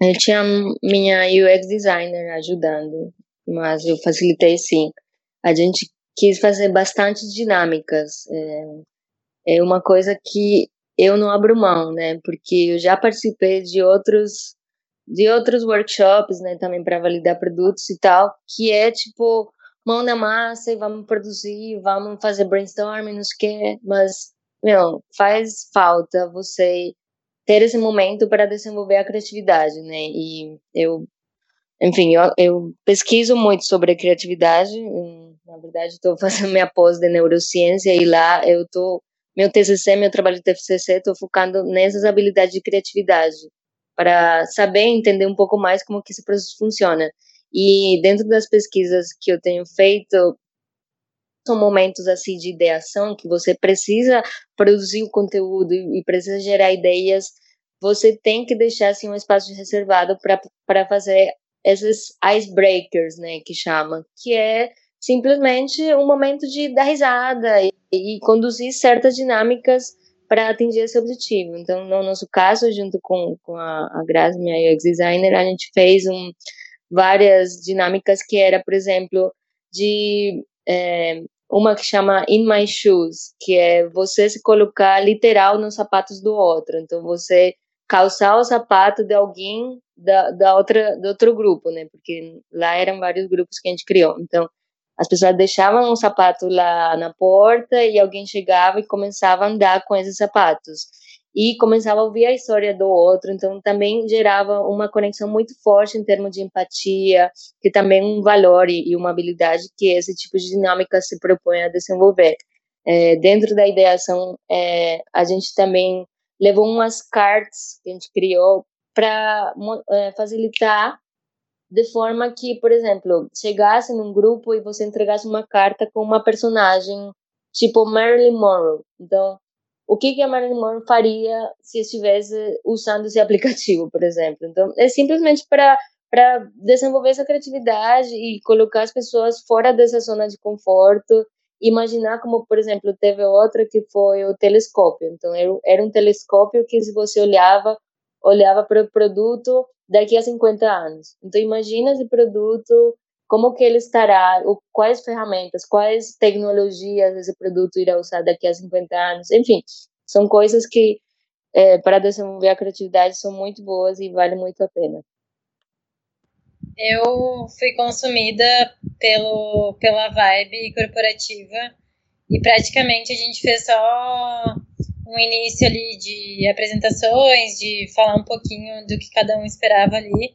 Eu tinha minha UX designer ajudando mas eu facilitei sim. A gente quis fazer bastante dinâmicas. É, é uma coisa que eu não abro mão, né? Porque eu já participei de outros de outros workshops, né, também para validar produtos e tal, que é tipo mão na massa e vamos produzir, vamos fazer brainstorming, não sei o quê, mas meu, faz falta você ter esse momento para desenvolver a criatividade, né? E eu enfim, eu, eu, pesquiso muito sobre a criatividade. Na verdade, estou [LAUGHS] fazendo minha pós de neurociência e lá eu estou meu TCC, meu trabalho de TCC, estou focando nessas habilidades de criatividade para saber entender um pouco mais como que esse processo funciona. E dentro das pesquisas que eu tenho feito, são momentos assim de ideação que você precisa produzir o conteúdo e, precisa gerar ideias. Você tem que deixar assim um espaço reservado para fazer esses icebreakers, né, que chama, que é simplesmente um momento de dar risada e, e conduzir certas dinâmicas para atingir esse objetivo. Então, no nosso caso, junto com, com a, a Grazi, minha UX designer, a gente fez um, várias dinâmicas que era, por exemplo, de é, uma que chama In My Shoes, que é você se colocar literal nos sapatos do outro. Então, você calçar o sapato de alguém da, da outra, do outro grupo, né? Porque lá eram vários grupos que a gente criou. Então, as pessoas deixavam um sapato lá na porta e alguém chegava e começava a andar com esses sapatos. E começava a ouvir a história do outro, então também gerava uma conexão muito forte em termos de empatia, que também é um valor e uma habilidade que esse tipo de dinâmica se propõe a desenvolver. É, dentro da ideação, é, a gente também levou umas cartas que a gente criou para é, facilitar de forma que, por exemplo, chegasse num grupo e você entregasse uma carta com uma personagem tipo Marilyn Monroe. Então, o que que a Marilyn Monroe faria se estivesse usando esse [LAUGHS] aplicativo, por exemplo? Então, é simplesmente para para desenvolver essa criatividade e colocar as pessoas fora dessa zona de conforto imaginar como, por exemplo, teve outra que foi o telescópio. Então, era, um telescópio que se você olhava, olhava para o produto daqui a 50 anos. Então imagina esse produto, como que ele estará, quais ferramentas, quais tecnologias esse produto irá usar daqui a 50 anos. Enfim, são coisas que é, para desenvolver a criatividade são muito boas e vale muito a pena. Eu fui consumida pelo, pela vibe corporativa e praticamente a gente fez só um início ali de apresentações, de falar um pouquinho do que cada um esperava ali.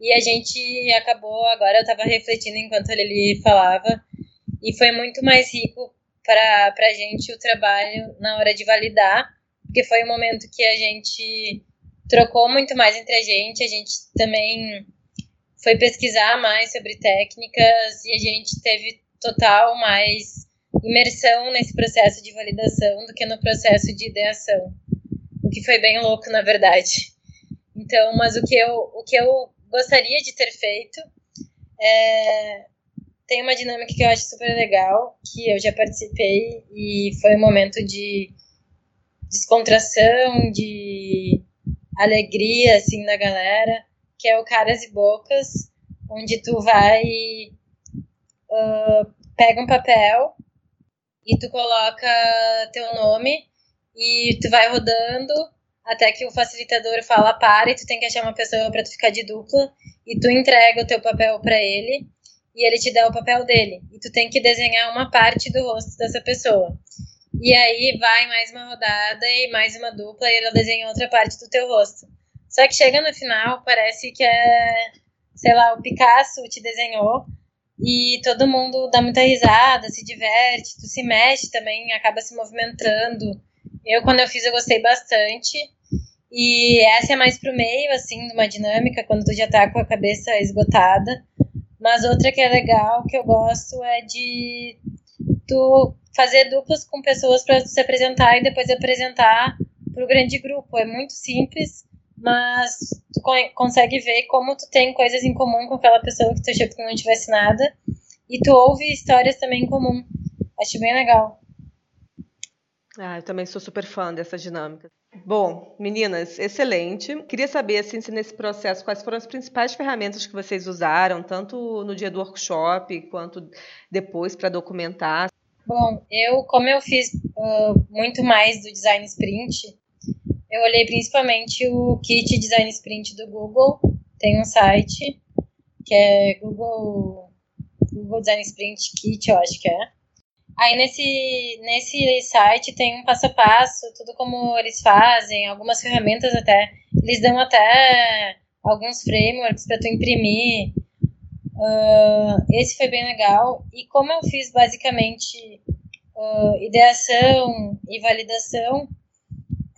E a gente acabou, agora eu estava refletindo enquanto ele falava, e foi muito mais rico para a gente o trabalho na hora de validar, porque foi um momento que a gente trocou muito mais entre a gente, a gente também foi pesquisar mais sobre técnicas e a gente teve total mais imersão nesse processo de validação do que no processo de ideação. O que foi bem louco, na verdade. Então, mas o que eu, o que eu gostaria de ter feito é, tem uma dinâmica que eu acho super legal, que eu já participei e foi um momento de descontração, de alegria, assim, da galera, que é o Caras e Bocas, onde tu vai, uh, pega um papel e tu coloca teu nome e tu vai rodando até que o facilitador fala para e tu tem que achar uma pessoa para tu ficar de dupla e tu entrega o teu papel para ele e ele te dá o papel dele e tu tem que desenhar uma parte do rosto dessa pessoa. E aí vai mais uma rodada e mais uma dupla e ela desenha outra parte do teu rosto. Só que chega no final, parece que é, sei lá, o Picasso te desenhou e todo mundo dá muita risada, se diverte, tu se mexe também, acaba se movimentando. Eu, quando eu fiz, eu gostei bastante. E essa é mais pro meio, assim, de uma dinâmica, quando tu já tá com a cabeça esgotada. Mas outra que é legal, que eu gosto, é de tu fazer duplas com pessoas para se apresentar e depois apresentar pro grande grupo. É muito simples, mas tu consegue ver como tu tem coisas em comum com aquela pessoa que tu achou que não tivesse nada, e tu ouve histórias também em comum. Acho bem legal. Ah, eu também sou super fã dessa dinâmica. Bom, meninas, excelente. Queria saber, assim, se nesse processo, quais foram as principais ferramentas que vocês usaram, tanto no dia do workshop, quanto depois para documentar. Bom, eu, como eu fiz uh, muito mais do design sprint, eu olhei principalmente o kit design sprint do Google. Tem um site que é Google, Google Design Sprint Kit, eu acho que é. Aí nesse, nesse site tem um passo a passo, tudo como eles fazem, algumas ferramentas até. Eles dão até alguns frameworks para tu imprimir. Uh, esse foi bem legal. E como eu fiz basicamente uh, ideação e validação,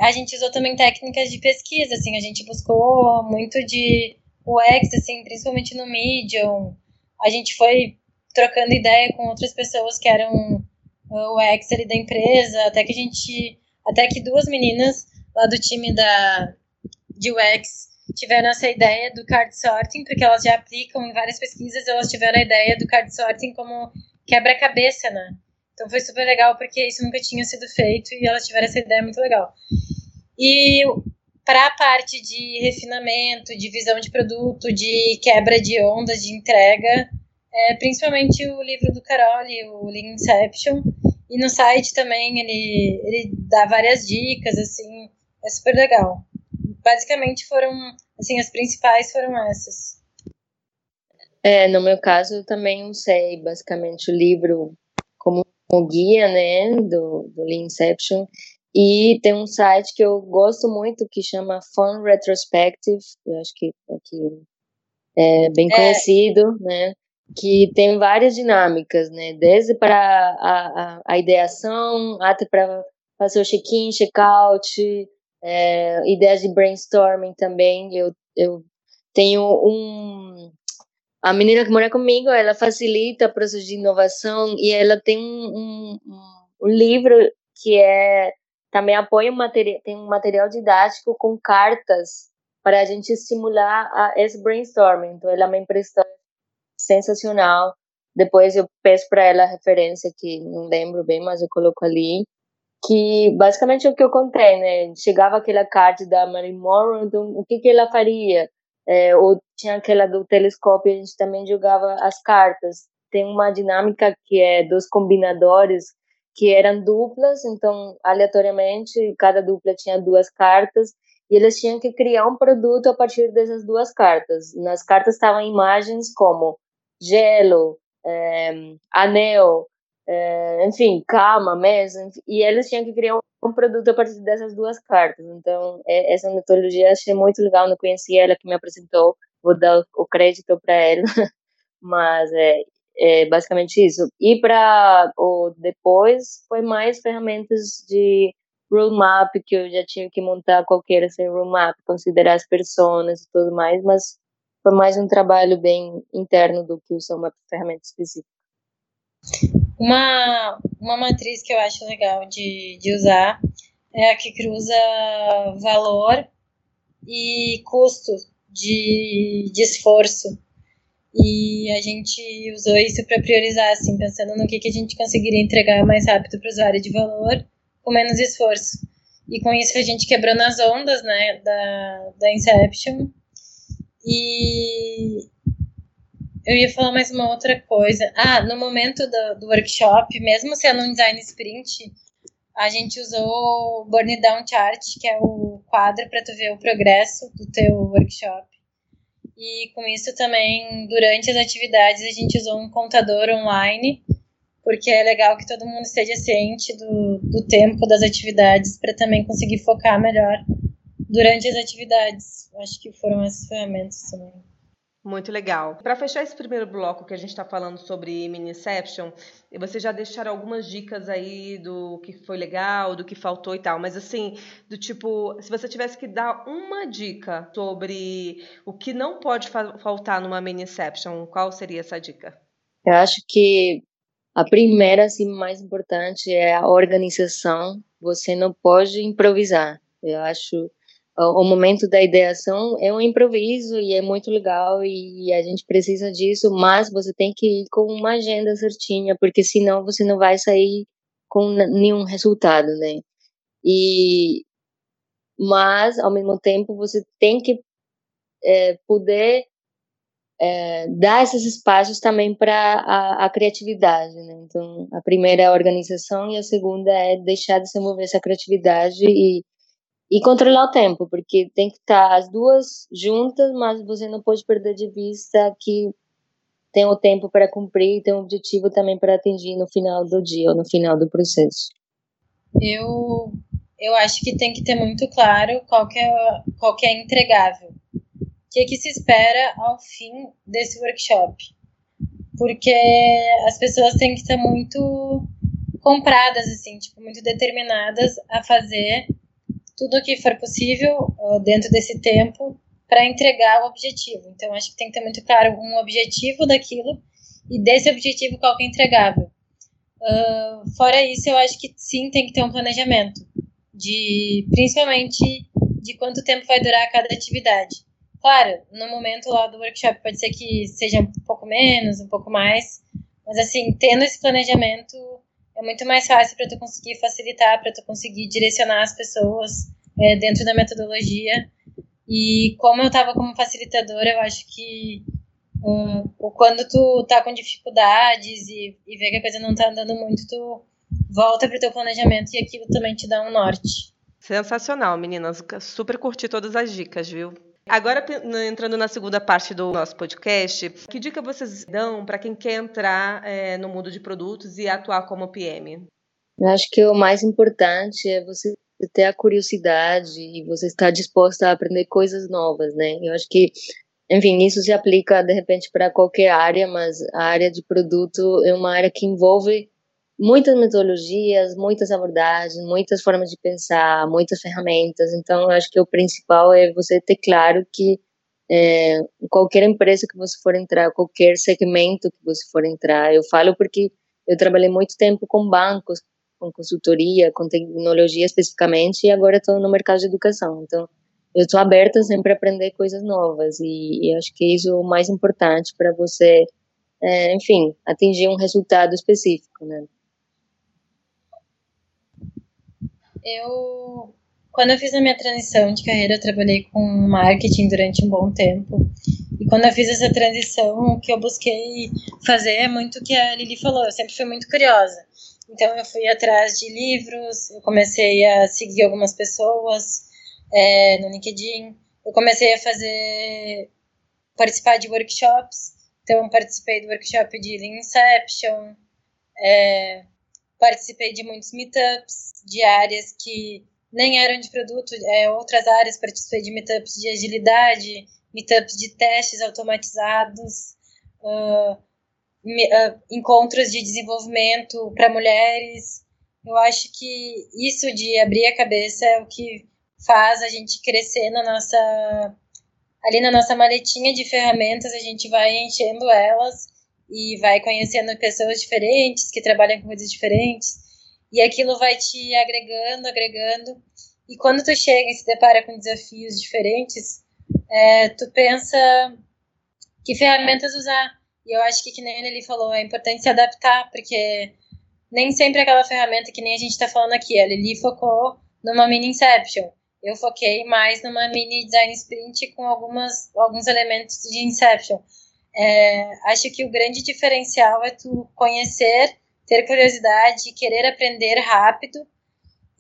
a gente usou também técnicas de pesquisa, assim, a gente buscou muito de UX, assim, principalmente no Medium. A gente foi trocando ideia com outras pessoas que eram o UX ali da empresa, até que a gente, até que duas meninas lá do time da de UX tiveram essa ideia do card sorting, porque elas já aplicam em várias pesquisas, elas tiveram a ideia do card sorting como quebra-cabeça, né? Então foi super legal porque isso nunca tinha sido feito e elas tiveram essa ideia muito legal. E para a parte de refinamento, de visão de produto, de quebra de ondas, de entrega, é, principalmente o livro do Caroli, o Lean Inception, e no site também ele, ele dá várias dicas, assim, é super legal. Basicamente foram, assim, as principais foram essas. É, no meu caso, eu também usei basicamente o livro como guia, né, do, do Lean Inception, e tem um site que eu gosto muito que chama Fun Retrospective, eu acho que aqui é bem é. conhecido, né? Que tem várias dinâmicas, né? Desde para a, a, a ideação até para fazer o check-in, check-out, é, ideias de brainstorming também. Eu, eu tenho um. A menina que mora comigo, ela facilita o processo de inovação e ela tem um, um, um livro que é também apoia tem um material didático com cartas para a gente estimular a, esse brainstorming. Então, ela me emprestou sensacional. Depois eu peço para ela a referência, que não lembro bem, mas eu coloco ali. Que basicamente é o que eu contei, né? Chegava aquela carta da Mary Morrow, então o que, que ela faria? é, ou tinha aquela do telescópio, a gente também jogava as cartas. Tem uma dinâmica que é dos combinadores, que eram duplas, então, aleatoriamente, cada dupla tinha duas cartas, e eles tinham que criar um produto a partir dessas duas cartas. Nas cartas estavam imagens como gelo, é, anel, é, enfim, cama, mesa, e eles tinham que criar um produto a partir dessas duas cartas. Então, é, essa metodologia achei muito legal, não conhecia ela que me apresentou, vou dar o crédito para ela, [LAUGHS] mas é, é, basicamente isso. E para depois foi mais ferramentas de roadmap que eu já tinha que montar qualquer assim, roadmap, considerar as pessoas e tudo mais, mas foi mais um trabalho bem interno do que usar uma ferramenta específica. Uma, uma matriz que eu acho legal de, de usar é a que cruza valor e custo de, de esforço. E a gente usou isso para priorizar, assim, pensando no que, que a gente conseguiria entregar mais rápido para o usuário de valor com menos esforço. E com isso a gente quebrou nas ondas, né, da, da Inception. E eu ia falar mais uma outra coisa. Ah, no momento do, do workshop, mesmo sendo um design sprint, a gente usou o Burn Down Chart, que é o quadro para tu ver o progresso do teu workshop. E com isso também, durante as atividades, a gente usou um contador online, porque é legal que todo mundo esteja ciente do, do tempo das atividades para também conseguir focar melhor durante as atividades. Acho que foram essas ferramentas também. Muito legal. Para fechar esse primeiro bloco que a gente está falando sobre Miniception, você já deixaram algumas dicas aí do que foi legal, do que faltou e tal, mas assim, do tipo, se você tivesse que dar uma dica sobre o que não pode fa faltar numa Miniception, qual seria essa dica? Eu acho que a primeira, assim, mais importante é a organização. Você não pode improvisar. Eu acho o momento da ideação é um improviso e é muito legal e a gente precisa disso, mas você tem que ir com uma agenda certinha, porque senão você não vai sair com nenhum resultado, né? E mas ao mesmo tempo você tem que é, poder é, dar esses espaços também para a, a, criatividade, né? Então a primeira é a organização e a segunda é deixar de se mover essa criatividade e e controlar o tempo, porque tem que estar as duas juntas, mas você não pode perder de vista que tem o tempo para cumprir e tem um objetivo também para atingir no final do dia ou no final do processo. Eu eu acho que tem que ter muito claro qual que é, qual que é entregável. O que, que se espera ao fim desse workshop? Porque as pessoas têm que estar muito compradas, assim, tipo, muito determinadas a fazer tudo o que for possível uh, dentro desse tempo para entregar o objetivo. Então, acho que tem que ter muito claro um objetivo daquilo e desse objetivo qual que é entregável. Uh, fora isso, eu acho que sim, tem que ter um planejamento, de principalmente de quanto tempo vai durar cada atividade. Claro, no momento lá do workshop pode ser que seja um pouco menos, um pouco mais, mas assim, tendo esse planejamento, é muito mais fácil para tu conseguir facilitar, para tu conseguir direcionar as pessoas é, dentro da metodologia. E como eu estava como facilitadora, eu acho que um, quando tu tá com dificuldades e, e vê que a coisa não tá andando muito, tu volta pro teu planejamento e aquilo também te dá um norte. Sensacional, meninas. Super curti todas as dicas, viu? Agora, entrando na segunda parte do nosso podcast, que dica vocês dão para quem quer entrar é, no mundo de produtos e atuar como PM? Eu acho que o mais importante é você ter a curiosidade e você estar disposta a aprender coisas novas, né? Eu acho que, enfim, isso se aplica de repente para qualquer área, mas a área de produto é uma área que envolve muitas metodologias, muitas abordagens, muitas formas de pensar, muitas ferramentas. Então, eu acho que o principal é você ter claro que é, qualquer empresa que você for entrar, qualquer segmento que você for entrar, eu falo porque eu trabalhei muito tempo com bancos, com consultoria, com tecnologia especificamente, e agora estou no mercado de educação. Então, eu estou aberta sempre a aprender coisas novas, e, e acho que isso é o mais importante para você, é, enfim, atingir um resultado específico, né? Eu quando eu fiz a minha transição de carreira, eu trabalhei com marketing durante um bom tempo. E quando eu fiz essa transição, o que eu busquei fazer é muito o que a Lili falou. Eu sempre fui muito curiosa. Então, eu fui atrás de livros, eu comecei a seguir algumas pessoas é, no LinkedIn. Eu comecei a fazer, participar de workshops. Então, participei do workshop de Inception, é, participei de muitos meetups de áreas que nem eram de produto, é, outras áreas, participei de meetups de agilidade, meetups de testes automatizados, uh, me, uh, encontros de desenvolvimento para mulheres. Eu acho que isso de abrir a cabeça é o que faz a gente crescer na nossa ali na nossa maletinha de ferramentas, a gente vai enchendo elas e vai conhecendo pessoas diferentes que trabalham com coisas diferentes e aquilo vai te agregando, agregando. E quando tu chega e se depara com desafios diferentes, é, tu pensa que ferramentas usar. E eu acho que, que nem ele falou, é importante se adaptar, porque nem sempre aquela ferramenta que nem a gente está falando aqui. A Lili focou numa mini Inception. Eu foquei mais numa mini design sprint com algumas, alguns elementos de Inception. É, acho que o grande diferencial é tu conhecer ter curiosidade, querer aprender rápido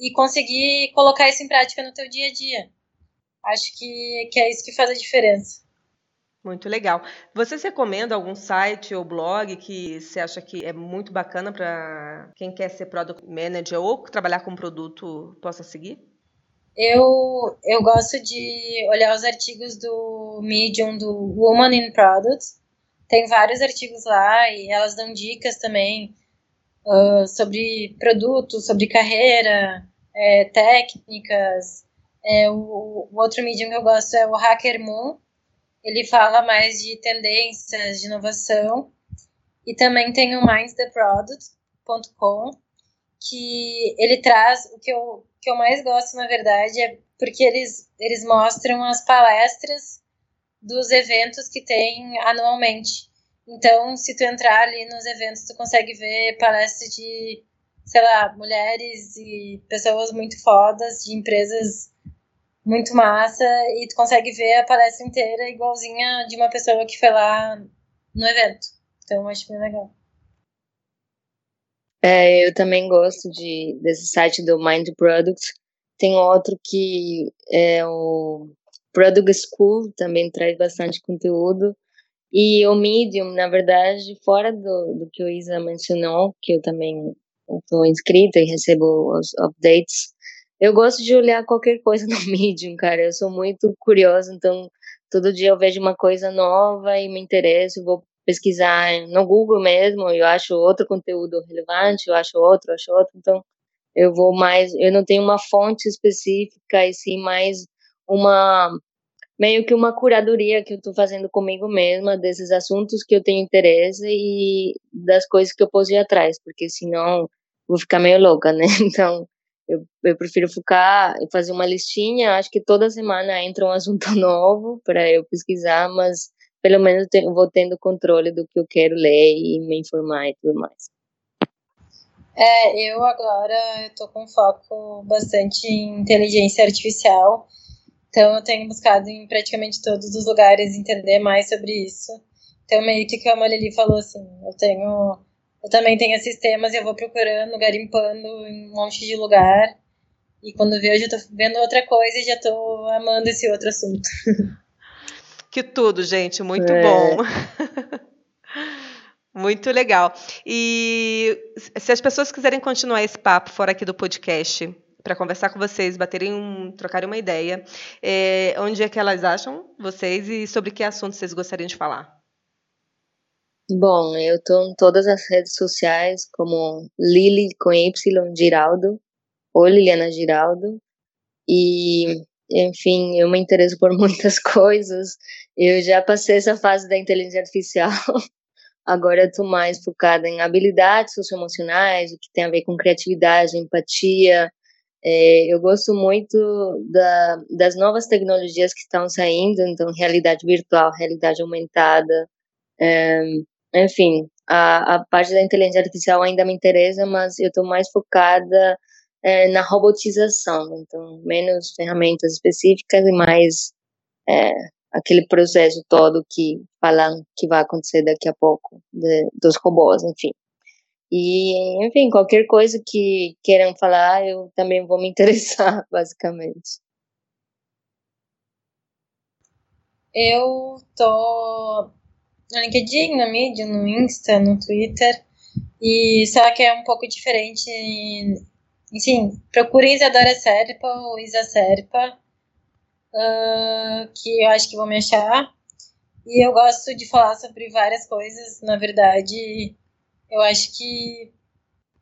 e conseguir colocar isso em prática no teu dia a dia. Acho que, que é isso que faz a diferença. Muito legal. Você recomenda algum site ou blog que você acha que é muito bacana para quem quer ser product manager ou trabalhar com produto possa seguir? Eu, eu gosto de olhar os artigos do Medium do Woman in Products. Tem vários artigos lá e elas dão dicas também uh, sobre produtos, sobre carreira, é, técnicas. É, o, o, outro medium que eu gosto é o Hacker Moon. Ele fala mais de tendências, de inovação. E também tem o mindstheproduct.com, que ele traz o que eu, que eu mais gosto, na verdade, é porque eles, eles mostram as palestras dos eventos que tem anualmente. Então, se tu entrar ali nos eventos, tu consegue ver palestras de, sei lá, mulheres e pessoas muito fodas, de empresas muito massa, e tu consegue ver a palestra inteira igualzinha de uma pessoa que foi lá no evento. Então, eu acho bem legal. É, eu também gosto de, desse site do Mind Products. Tem outro que é o Product School, também traz bastante conteúdo. E o Medium, na verdade, fora do, do que o Isa mencionou, que eu também estou inscrita e recebo os updates, eu gosto de olhar qualquer coisa no [LAUGHS] Medium, cara. Eu sou muito curiosa, então todo dia eu vejo uma coisa nova e me interesso, vou pesquisar no Google mesmo, eu acho outro conteúdo relevante, eu acho outro, eu acho outro, então eu vou mais, eu não tenho uma fonte específica e sim mais uma meio que uma curadoria que eu estou fazendo comigo mesma desses assuntos que eu tenho interesse e das coisas que eu posso ir atrás, porque senão vou ficar meio louca, né? [LAUGHS] Então, eu, eu prefiro focar e fazer uma listinha. Acho que toda semana entra um assunto [LAUGHS] novo para eu pesquisar, mas pelo menos eu vou tendo controle do que eu quero ler e me informar e tudo mais. É, eu agora estou com foco bastante em inteligência artificial então, eu tenho buscado em praticamente todos os lugares entender mais sobre isso. Então, meio que como a Lili falou, assim, eu tenho. Eu também tenho sistemas e eu vou procurando, garimpando em um monte de lugar. E quando vejo, eu tô vendo outra coisa e já tô amando esse outro assunto. Que tudo, gente, muito é. bom. [LAUGHS] Muito legal. E se as pessoas quiserem continuar esse papo fora aqui do podcast, para conversar com vocês, baterem um, trocarem uma ideia. É, onde é que elas acham vocês e sobre que assunto vocês gostariam de falar? Bom, eu estou em todas as redes sociais como Lili com Y Giraldo ou Liliana Giraldo e enfim, eu me interesso por [LAUGHS] muitas coisas. Eu já passei essa fase da inteligência artificial. [LAUGHS] Agora eu estou mais focada em habilidades socioemocionais, o que tem a ver com criatividade, empatia, é, eu gosto muito da, das novas tecnologias que estão saindo, então realidade virtual, realidade aumentada, é, enfim, a, a parte da inteligência artificial ainda me interessa, mas eu estou mais focada é, na robotização, então menos ferramentas específicas e mais é, aquele processo todo que falam que vai acontecer daqui a pouco de, dos robôs, enfim. E, enfim, qualquer coisa que queiram falar, eu também vou me [LAUGHS] interessar, basicamente. Eu tô no LinkedIn, no Medium, no Insta, no Twitter. E só que é um pouco diferente. Enfim, procurem Isadora Serpa ou Isa Serpa, uh, que eu acho que vão me achar. E eu gosto de falar sobre várias coisas. Na verdade, eu acho que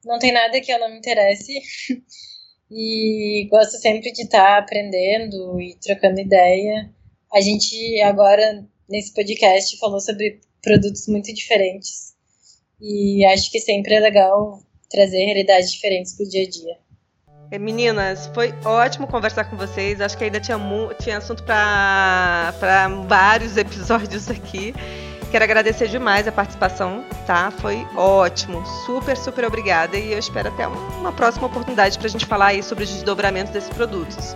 não tem nada que eu não me interesse. [LAUGHS] e gosto sempre de estar aprendendo e trocando ideia. A gente agora, nesse podcast, falou sobre produtos muito diferentes. E acho que sempre é legal trazer realidades diferentes para o dia a dia. É, meninas, foi ótimo conversar com vocês. Acho que ainda tinha, tinha assunto para vários [LAUGHS] episódios aqui. Quero agradecer demais a participação, tá? Foi ótimo. Super, super obrigada. E eu espero até uma próxima oportunidade para a gente falar aí sobre os desdobramentos desses produtos.